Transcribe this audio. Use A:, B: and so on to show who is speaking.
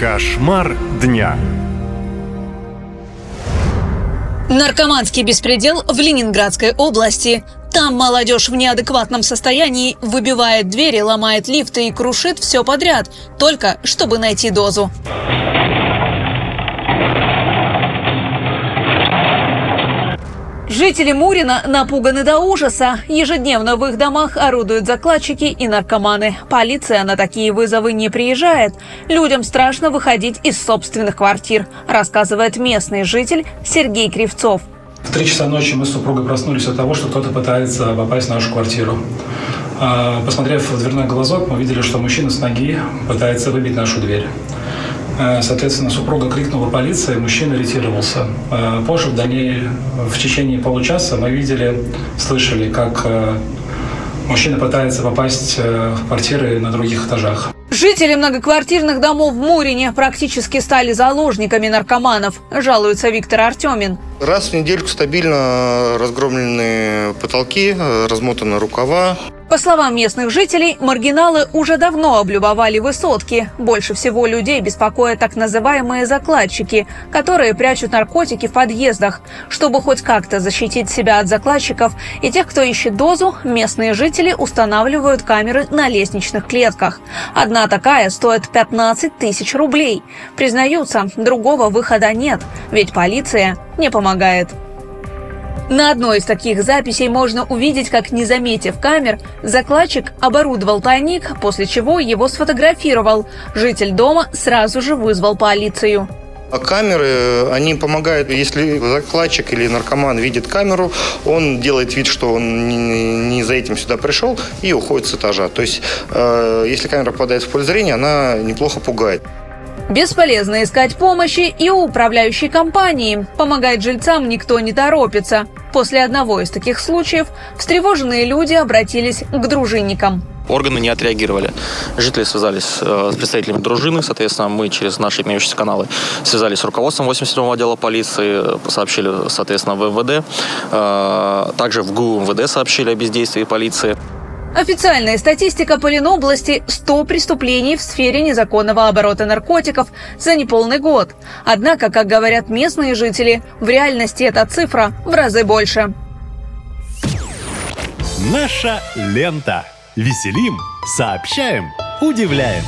A: Кошмар дня.
B: Наркоманский беспредел в Ленинградской области. Там молодежь в неадекватном состоянии выбивает двери, ломает лифты и крушит все подряд, только чтобы найти дозу. Жители Мурина напуганы до ужаса. Ежедневно в их домах орудуют закладчики и наркоманы. Полиция на такие вызовы не приезжает. Людям страшно выходить из собственных квартир, рассказывает местный житель Сергей Кривцов.
C: В три часа ночи мы с супругой проснулись от того, что кто-то пытается попасть в нашу квартиру. А, посмотрев в дверной глазок, мы видели, что мужчина с ноги пытается выбить нашу дверь. Э, соответственно, супруга крикнула полиция, мужчина ретировался. Э, позже, в, дальней, в течение получаса, мы видели, слышали, как э, мужчина пытается попасть в квартиры на других этажах.
B: Жители многоквартирных домов в Мурине практически стали заложниками наркоманов, жалуется Виктор Артемин.
D: Раз в недельку стабильно разгромлены потолки, размотаны рукава.
B: По словам местных жителей, маргиналы уже давно облюбовали высотки. Больше всего людей беспокоят так называемые закладчики, которые прячут наркотики в подъездах. Чтобы хоть как-то защитить себя от закладчиков и тех, кто ищет дозу, местные жители устанавливают камеры на лестничных клетках. Одна такая стоит 15 тысяч рублей. Признаются, другого выхода нет, ведь полиция не помогает. На одной из таких записей можно увидеть, как, не заметив камер, закладчик оборудовал тайник, после чего его сфотографировал. Житель дома сразу же вызвал полицию.
D: А камеры, они помогают, если закладчик или наркоман видит камеру, он делает вид, что он не, за этим сюда пришел и уходит с этажа. То есть, э, если камера попадает в поле зрения, она неплохо пугает.
B: Бесполезно искать помощи и у управляющей компании. Помогать жильцам никто не торопится. После одного из таких случаев встревоженные люди обратились к дружинникам
E: органы не отреагировали. Жители связались э, с представителями дружины, соответственно, мы через наши имеющиеся каналы связались с руководством 87-го отдела полиции, сообщили, соответственно, в МВД, э, также в ГУ МВД сообщили о бездействии полиции.
B: Официальная статистика по Ленобласти – 100 преступлений в сфере незаконного оборота наркотиков за неполный год. Однако, как говорят местные жители, в реальности эта цифра в разы больше.
A: Наша лента. Веселим, сообщаем, удивляем.